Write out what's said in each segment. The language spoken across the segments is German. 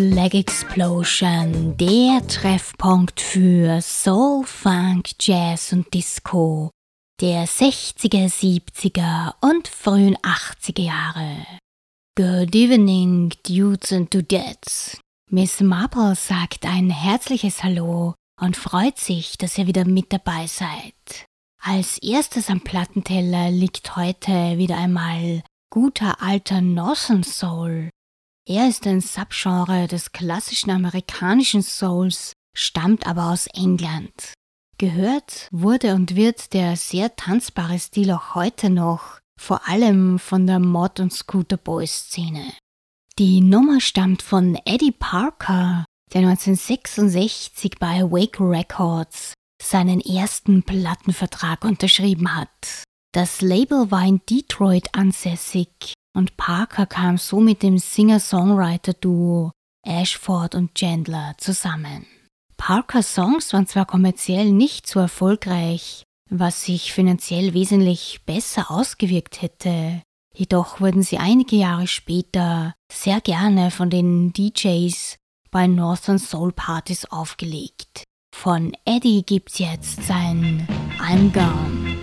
Black Explosion, der Treffpunkt für Soul, Funk, Jazz und Disco der 60er, 70er und frühen 80er Jahre. Good evening, Dudes and Dudettes. Miss Marple sagt ein herzliches Hallo und freut sich, dass ihr wieder mit dabei seid. Als erstes am Plattenteller liegt heute wieder einmal guter alter Northern Soul er ist ein Subgenre des klassischen amerikanischen Souls, stammt aber aus England. Gehört wurde und wird der sehr tanzbare Stil auch heute noch, vor allem von der Mod- und Scooter-Boy-Szene. Die Nummer stammt von Eddie Parker, der 1966 bei Wake Records seinen ersten Plattenvertrag unterschrieben hat. Das Label war in Detroit ansässig und Parker kam so mit dem Singer-Songwriter-Duo Ashford und Chandler zusammen. Parkers Songs waren zwar kommerziell nicht so erfolgreich, was sich finanziell wesentlich besser ausgewirkt hätte, jedoch wurden sie einige Jahre später sehr gerne von den DJs bei Northern Soul Partys aufgelegt. Von Eddie gibt's jetzt sein I'm Gone.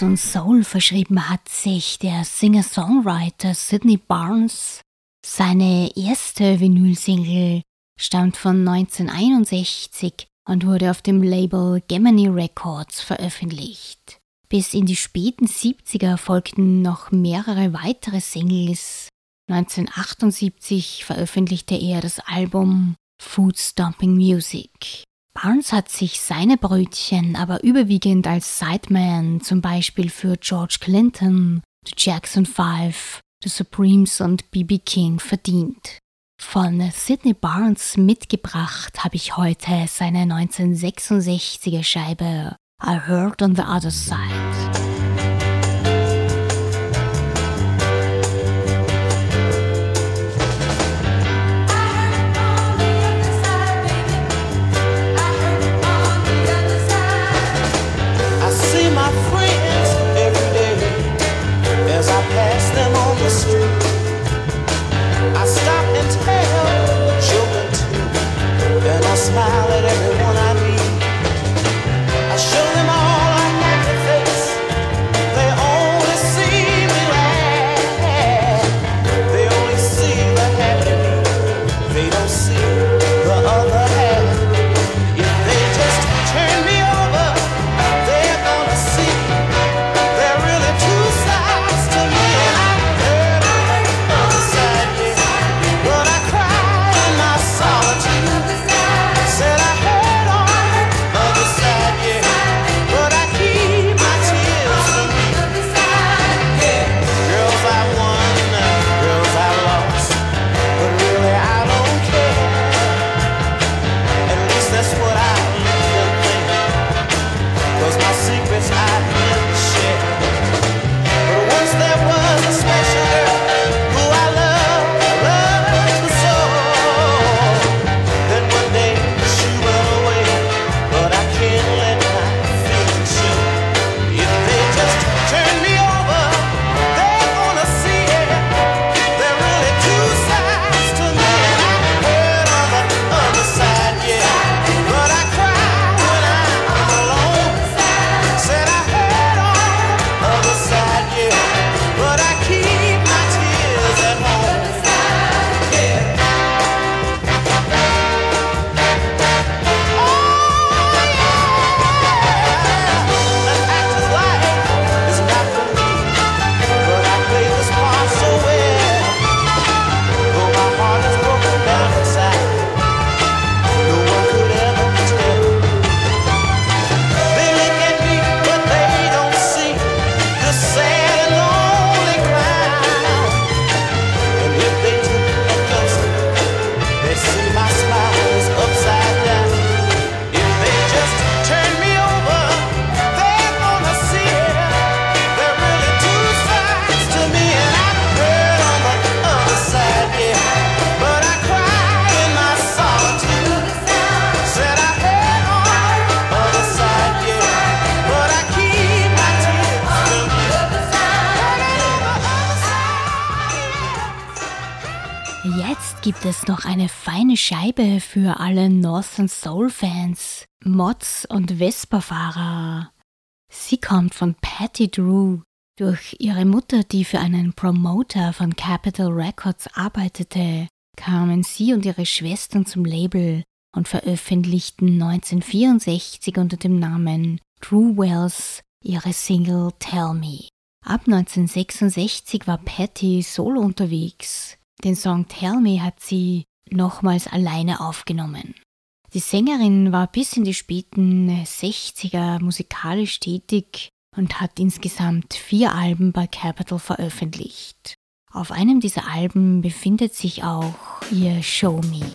Und Soul verschrieben hat sich der Singer-Songwriter Sidney Barnes. Seine erste Vinyl-Single stammt von 1961 und wurde auf dem Label Gemini Records veröffentlicht. Bis in die späten 70er folgten noch mehrere weitere Singles. 1978 veröffentlichte er das Album Food Stomping Music. Barnes hat sich seine Brötchen aber überwiegend als Sideman zum Beispiel für George Clinton, The Jackson 5, The Supremes und BB King verdient. Von Sidney Barnes mitgebracht habe ich heute seine 1966er Scheibe I Heard on the Other Side. Northern Soul Fans, Mods und Vespa-Fahrer. Sie kommt von Patty Drew. Durch ihre Mutter, die für einen Promoter von Capitol Records arbeitete, kamen sie und ihre Schwestern zum Label und veröffentlichten 1964 unter dem Namen Drew Wells ihre Single Tell Me. Ab 1966 war Patty solo unterwegs. Den Song Tell Me hat sie nochmals alleine aufgenommen. Die Sängerin war bis in die späten 60er musikalisch tätig und hat insgesamt vier Alben bei Capitol veröffentlicht. Auf einem dieser Alben befindet sich auch ihr Show Me.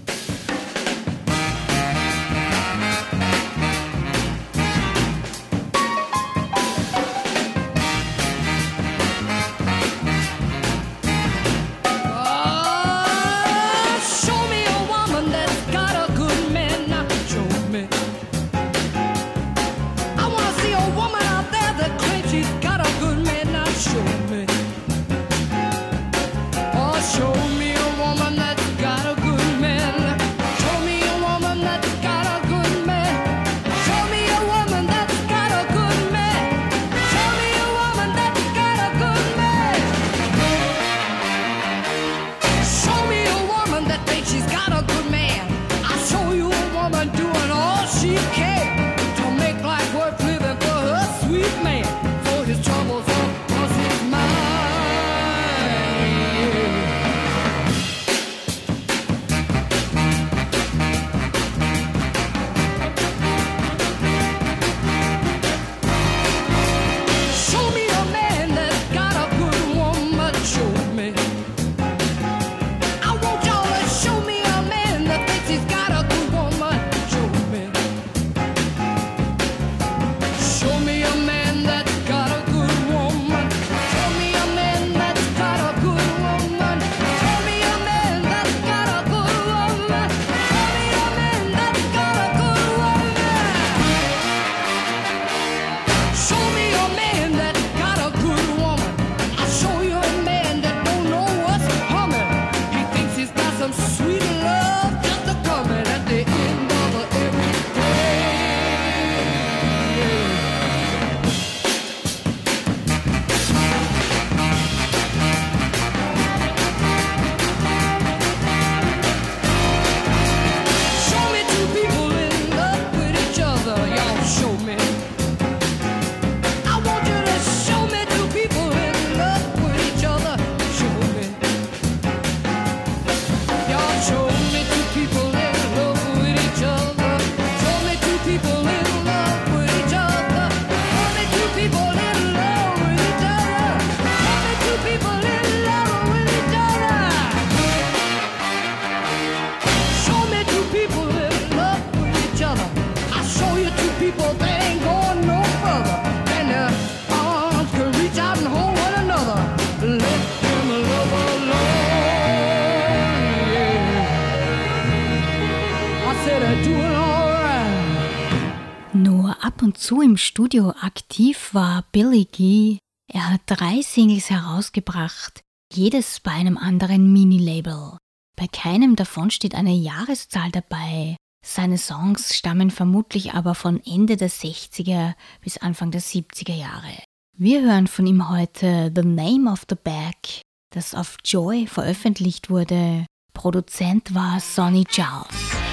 Im Studio aktiv war Billy Gee. Er hat drei Singles herausgebracht, jedes bei einem anderen Mini-Label. Bei keinem davon steht eine Jahreszahl dabei. Seine Songs stammen vermutlich aber von Ende der 60er bis Anfang der 70er Jahre. Wir hören von ihm heute The Name of the Bag, das auf Joy veröffentlicht wurde. Produzent war Sonny Charles.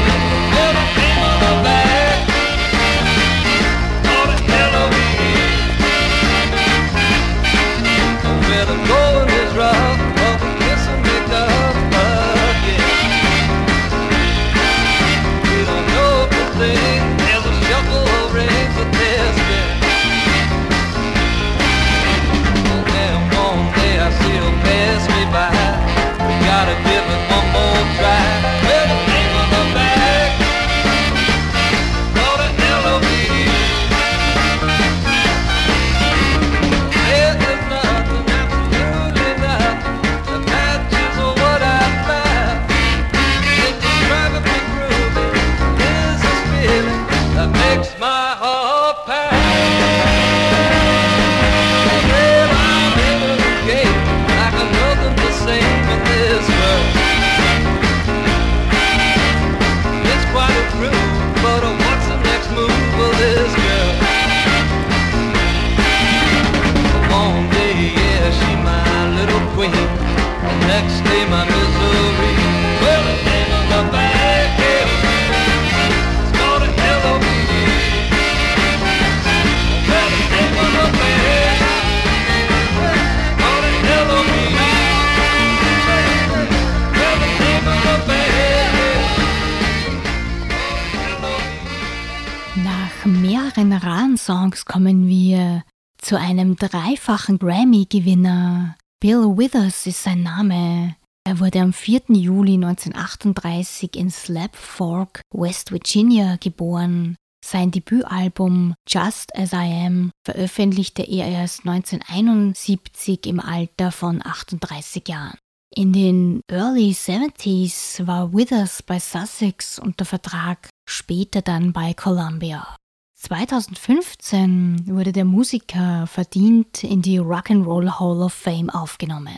dreifachen Grammy-Gewinner. Bill Withers ist sein Name. Er wurde am 4. Juli 1938 in Slap Fork, West Virginia geboren. Sein Debütalbum Just As I Am veröffentlichte er erst 1971 im Alter von 38 Jahren. In den Early 70s war Withers bei Sussex unter Vertrag, später dann bei Columbia. 2015 wurde der Musiker verdient in die Rock'n'Roll Hall of Fame aufgenommen.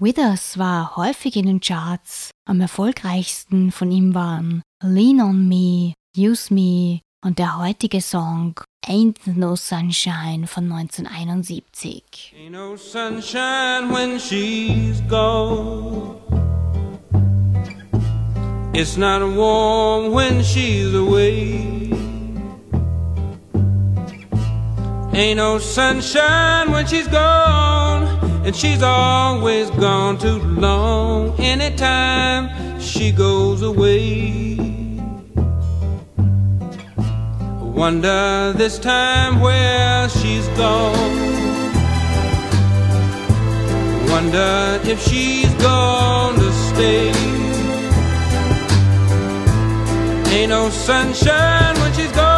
Withers war häufig in den Charts, am erfolgreichsten von ihm waren Lean on Me, Use Me und der heutige Song Ain't No Sunshine von 1971. Ain't no sunshine when she's gone. It's not warm when she's away. Ain't no sunshine when she's gone, and she's always gone too long. Anytime she goes away, Wonder this time where she's gone. Wonder if she's gonna stay. Ain't no sunshine when she's gone,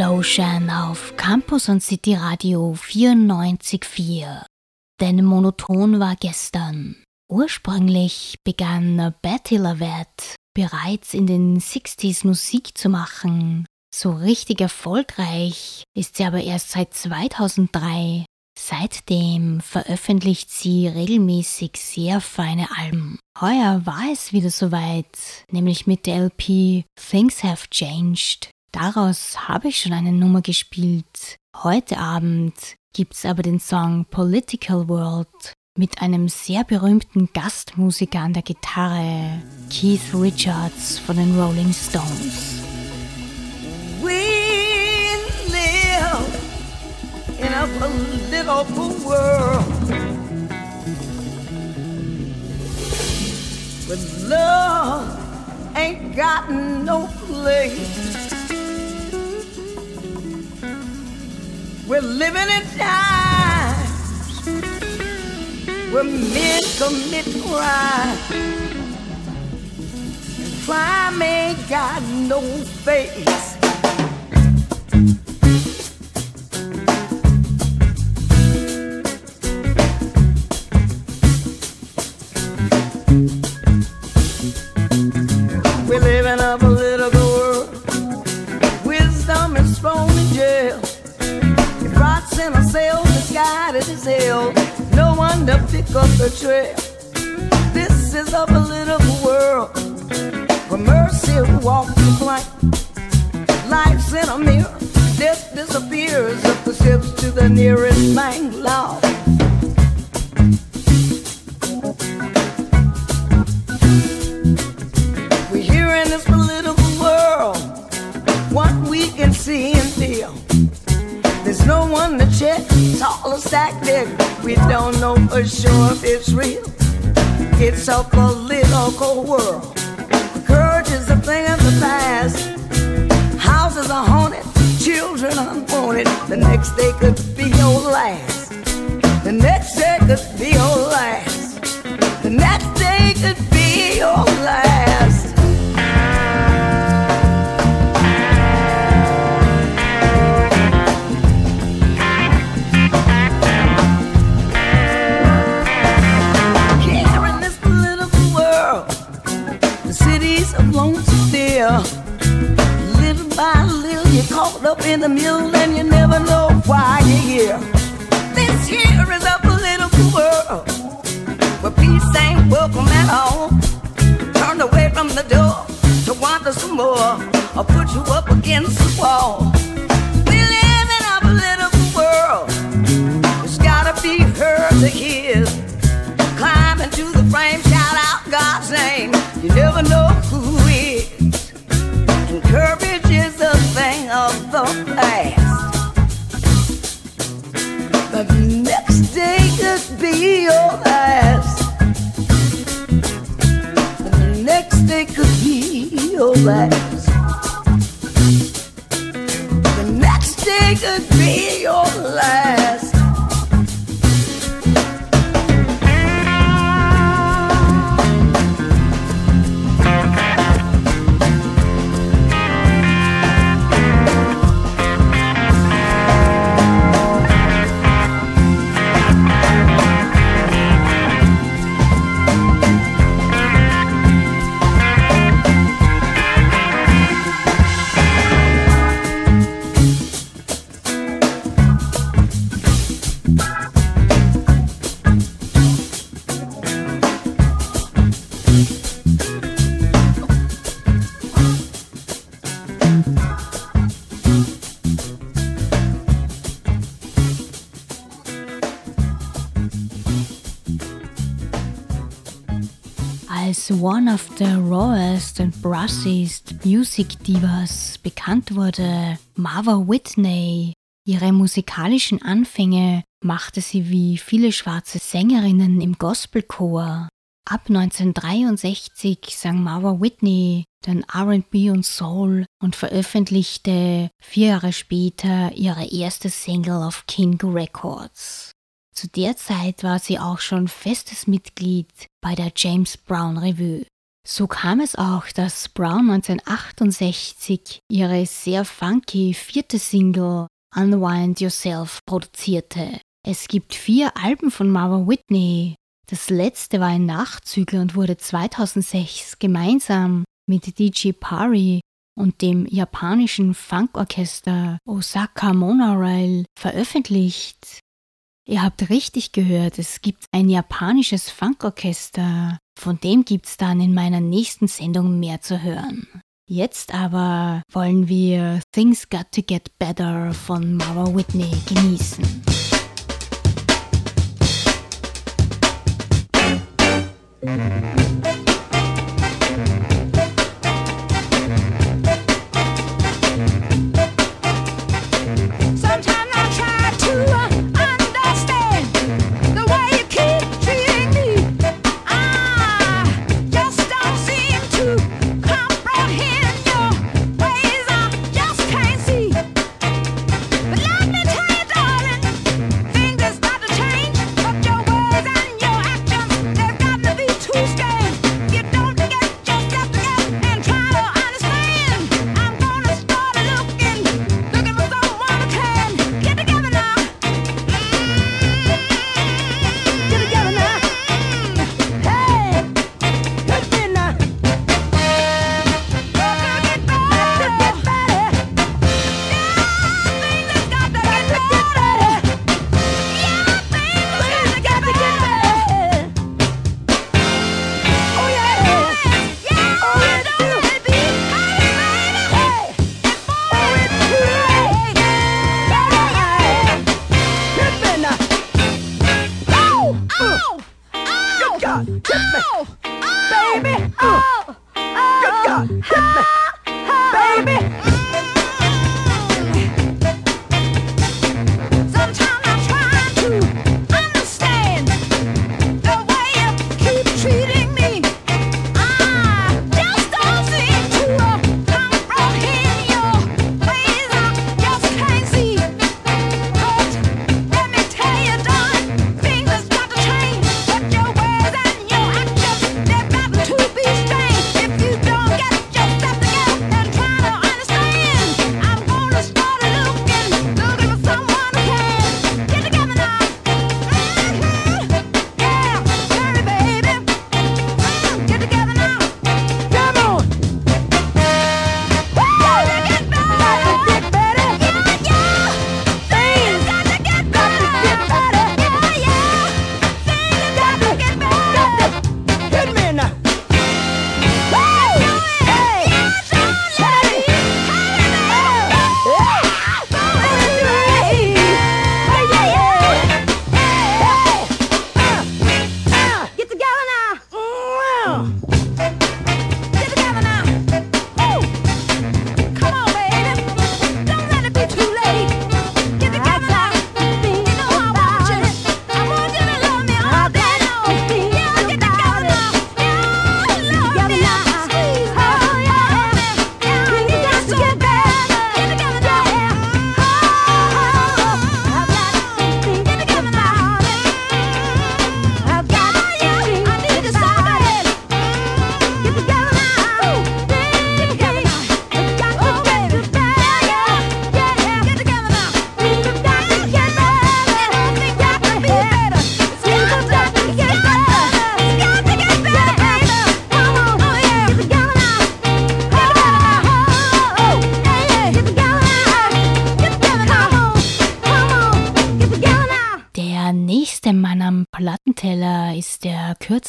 Explosion auf Campus und City Radio 94.4. Denn monoton war gestern. Ursprünglich begann Betty Lavette bereits in den 60s Musik zu machen. So richtig erfolgreich ist sie aber erst seit 2003. Seitdem veröffentlicht sie regelmäßig sehr feine Alben. Heuer war es wieder soweit, nämlich mit der LP Things Have Changed. Daraus habe ich schon eine Nummer gespielt. Heute Abend gibt's aber den Song Political World mit einem sehr berühmten Gastmusiker an der Gitarre, Keith Richards von den Rolling Stones. We live in a political world with love ain't got no place. We're living in times where men commit crime. Crime ain't got no face. We live in a political world. Wisdom is thrown in a cell, misguided as hell. No one to pick up the trail. This is a political world where mercy walks the plank. Life's in a mirror. Death disappears up the steps to the nearest bank. We're here in this political world. What we can see and feel. There's no one to check. It's all a stack there. We don't know for sure if it's real. It's a political world. Courage is a thing of the past. Houses are haunted, children unwanted. The next day could be your last. The next day could be your last. The next day could be your last. Up in the mule and you never know why you're here. This here is a political world where peace ain't welcome at all. Turned away from the door to wander some more or put you up against the wall. We live in a political world. It's gotta be heard to hear. Climb into the frame, shout out God's name. You never know the past. The next day could be your last. The next day could be your last. The next day could be your last. One of the rawest and brassiest music divas bekannt wurde Marva Whitney. Ihre musikalischen Anfänge machte sie wie viele schwarze Sängerinnen im Gospelchor. Ab 1963 sang Marva Whitney dann RB und Soul und veröffentlichte vier Jahre später ihre erste Single auf King Records. Zu der Zeit war sie auch schon festes Mitglied bei der James Brown Revue. So kam es auch, dass Brown 1968 ihre sehr funky vierte Single Unwind Yourself produzierte. Es gibt vier Alben von Marva Whitney. Das letzte war ein Nachzügler und wurde 2006 gemeinsam mit DJ Pari und dem japanischen Funkorchester Osaka Monorail veröffentlicht. Ihr habt richtig gehört, es gibt ein japanisches Funkorchester. Von dem gibt's dann in meiner nächsten Sendung mehr zu hören. Jetzt aber wollen wir Things Got to Get Better von Mara Whitney genießen.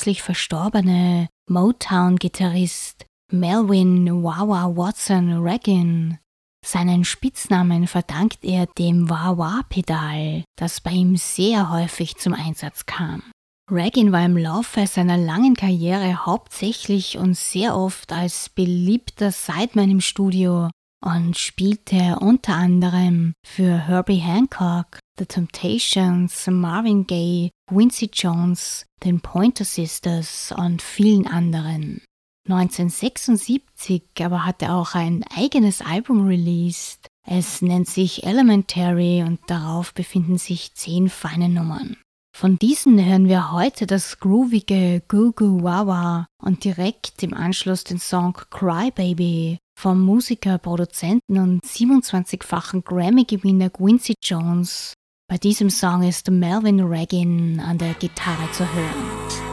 Kürzlich verstorbene Motown-Gitarrist Melvin Wawa Watson Regan. Seinen Spitznamen verdankt er dem Wah-Wah-Pedal, das bei ihm sehr häufig zum Einsatz kam. Regan war im Laufe seiner langen Karriere hauptsächlich und sehr oft als beliebter Sideman im Studio und spielte unter anderem für Herbie Hancock, The Temptations, Marvin Gaye, Quincy Jones, den Pointer Sisters und vielen anderen. 1976 aber hat er auch ein eigenes Album released. Es nennt sich Elementary und darauf befinden sich zehn feine Nummern. Von diesen hören wir heute das groovige Goo Goo Wawa und direkt im Anschluss den Song Cry Baby vom Musiker, Produzenten und 27-fachen Grammy-Gewinner Quincy Jones. Bei diesem Song ist Melvin Regan an der Gitarre zu hören.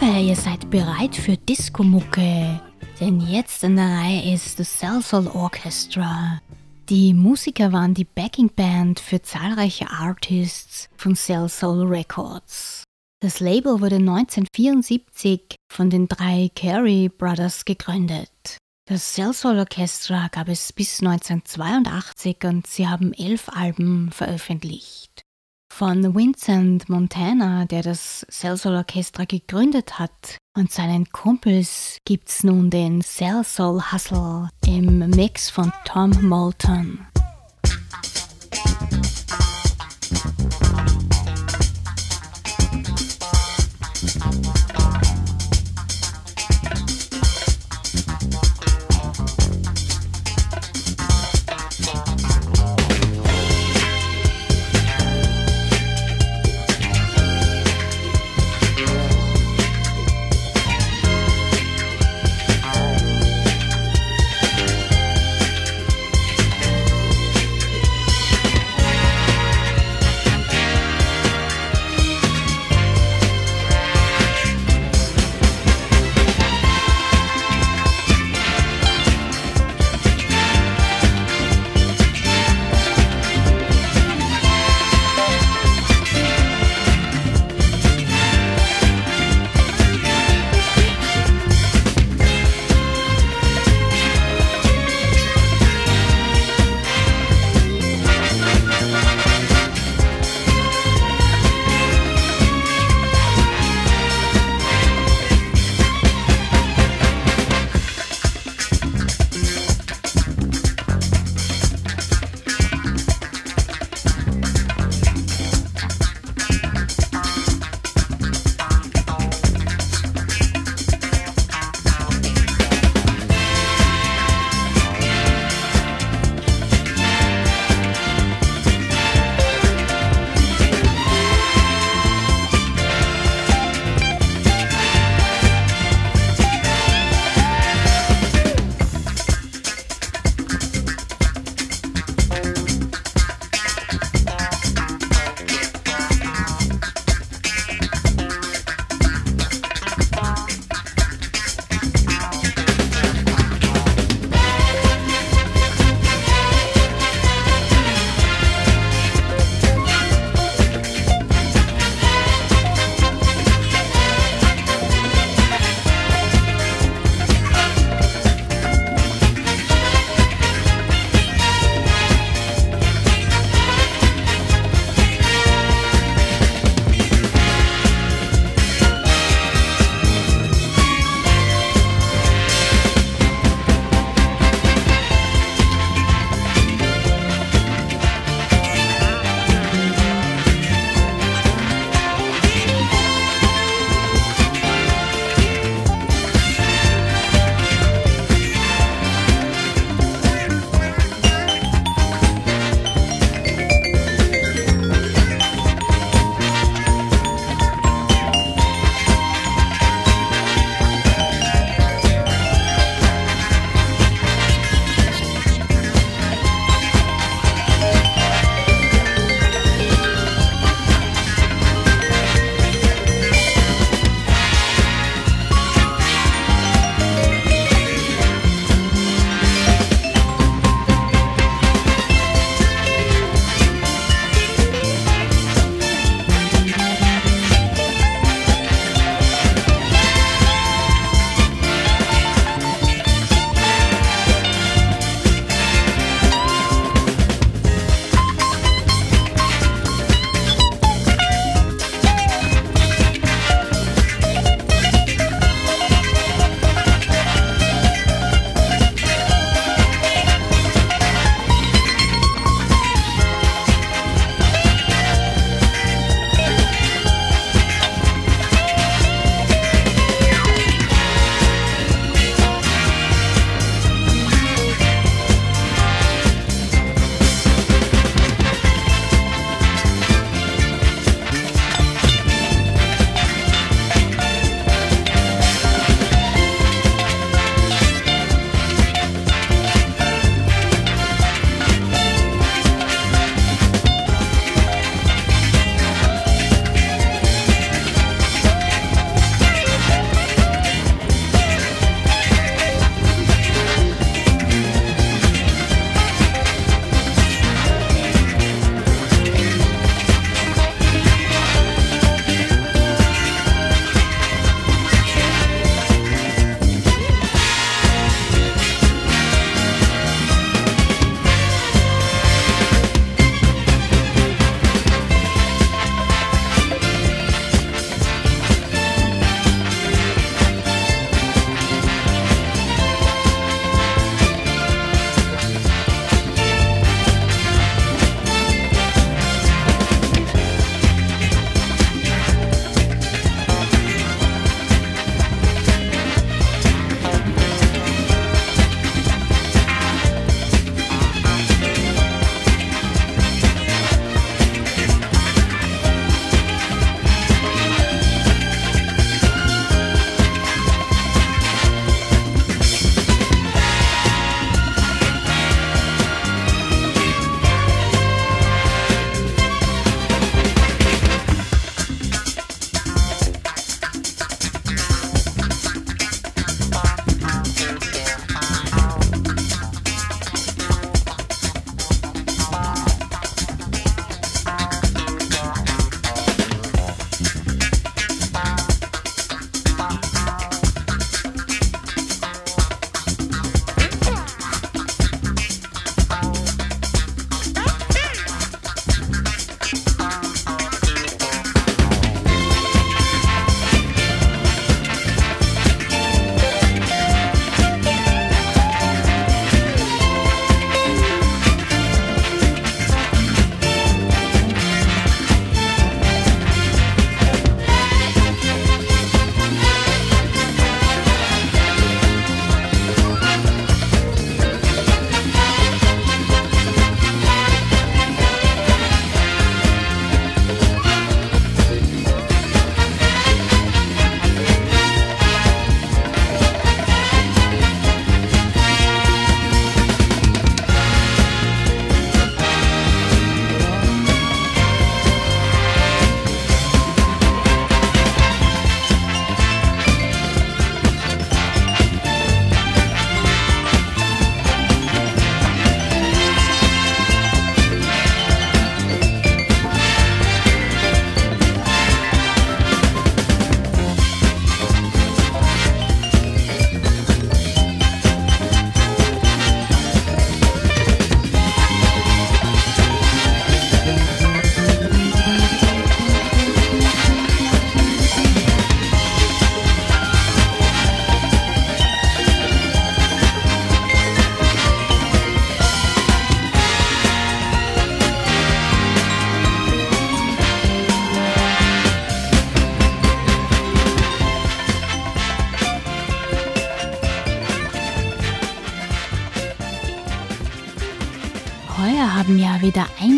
Hoffe, ihr seid bereit für Disco-Mucke, denn jetzt an der Reihe ist das Cell Soul Orchestra. Die Musiker waren die Backing Band für zahlreiche Artists von Cell Soul Records. Das Label wurde 1974 von den drei Carey Brothers gegründet. Das Cell Soul Orchestra gab es bis 1982 und sie haben elf Alben veröffentlicht. Von Vincent Montana, der das Cell Orchestra gegründet hat, und seinen Kumpels gibt's nun den Cell Soul Hustle im Mix von Tom Moulton.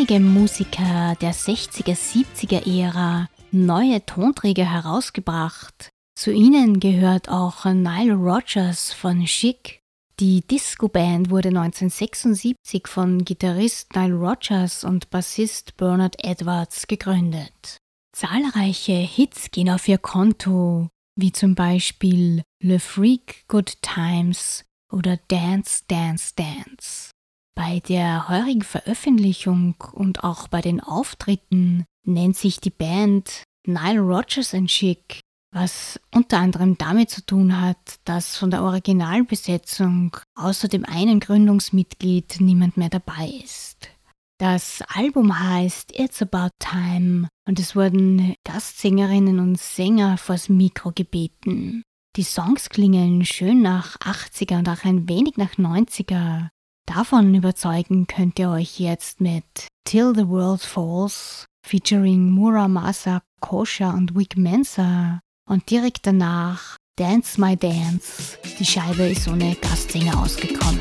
Einige Musiker der 60er, 70er Ära neue Tonträger herausgebracht. Zu ihnen gehört auch Nile Rodgers von Chic. Die Disco-Band wurde 1976 von Gitarrist Nile Rodgers und Bassist Bernard Edwards gegründet. Zahlreiche Hits gehen auf ihr Konto, wie zum Beispiel Le Freak Good Times oder Dance, Dance, Dance. Bei der heurigen Veröffentlichung und auch bei den Auftritten nennt sich die Band Nile Rodgers and Chic, was unter anderem damit zu tun hat, dass von der Originalbesetzung außer dem einen Gründungsmitglied niemand mehr dabei ist. Das Album heißt It's About Time und es wurden Gastsängerinnen und Sänger vors Mikro gebeten. Die Songs klingen schön nach 80er und auch ein wenig nach 90er. Davon überzeugen könnt ihr euch jetzt mit Till the World Falls featuring Muramasa Kosha und Wick Mensa und direkt danach Dance My Dance. Die Scheibe ist ohne Gastsänger ausgekommen.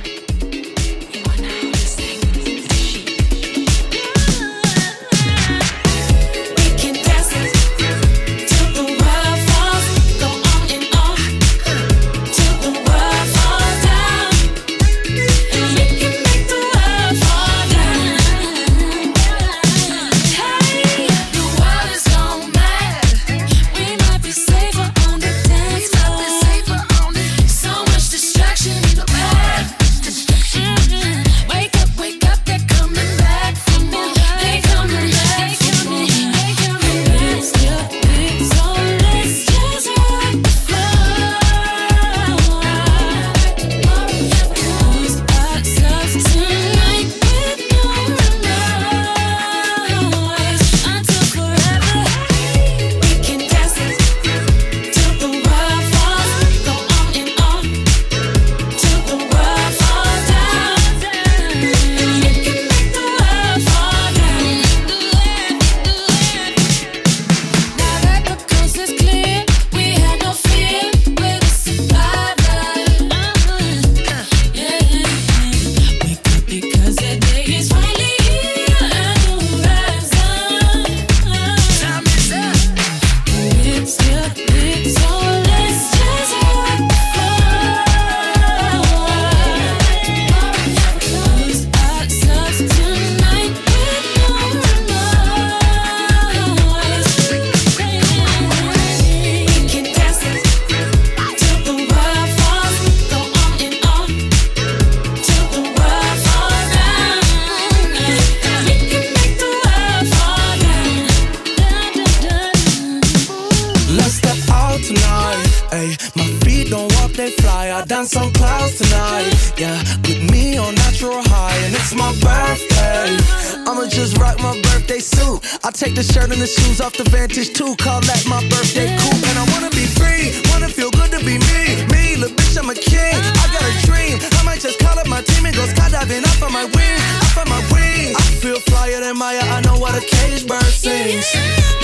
Team and go skydiving up on my wings. Up on my wings. I feel flyer than Maya. I know what a cage bird sings.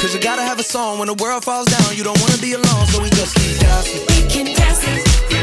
Cause you gotta have a song when the world falls down. You don't wanna be alone, so we just keep dancing. We can dance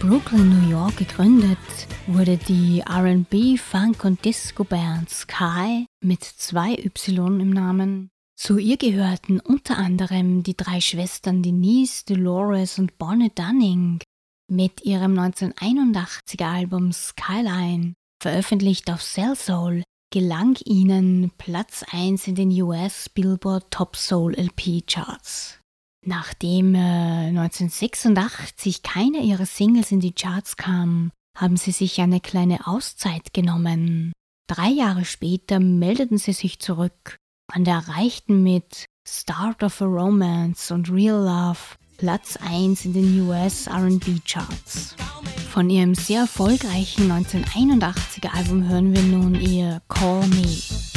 Brooklyn, New York gegründet, wurde die RB, Funk und Disco Band Sky mit zwei Y im Namen. Zu ihr gehörten unter anderem die drei Schwestern Denise, Dolores und Bonnie Dunning. Mit ihrem 1981er Album Skyline, veröffentlicht auf Cell Soul, gelang ihnen Platz 1 in den US Billboard Top Soul LP Charts. Nachdem äh, 1986 keine ihrer Singles in die Charts kam, haben sie sich eine kleine Auszeit genommen. Drei Jahre später meldeten sie sich zurück und erreichten mit Start of a Romance und Real Love Platz 1 in den US RB Charts. Von ihrem sehr erfolgreichen 1981er Album hören wir nun ihr Call Me.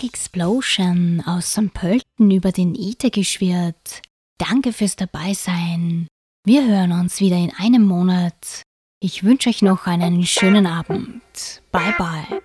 Black Explosion aus St. Pölten über den ITE geschwirrt. Danke fürs Dabeisein. Wir hören uns wieder in einem Monat. Ich wünsche euch noch einen schönen Abend. Bye bye.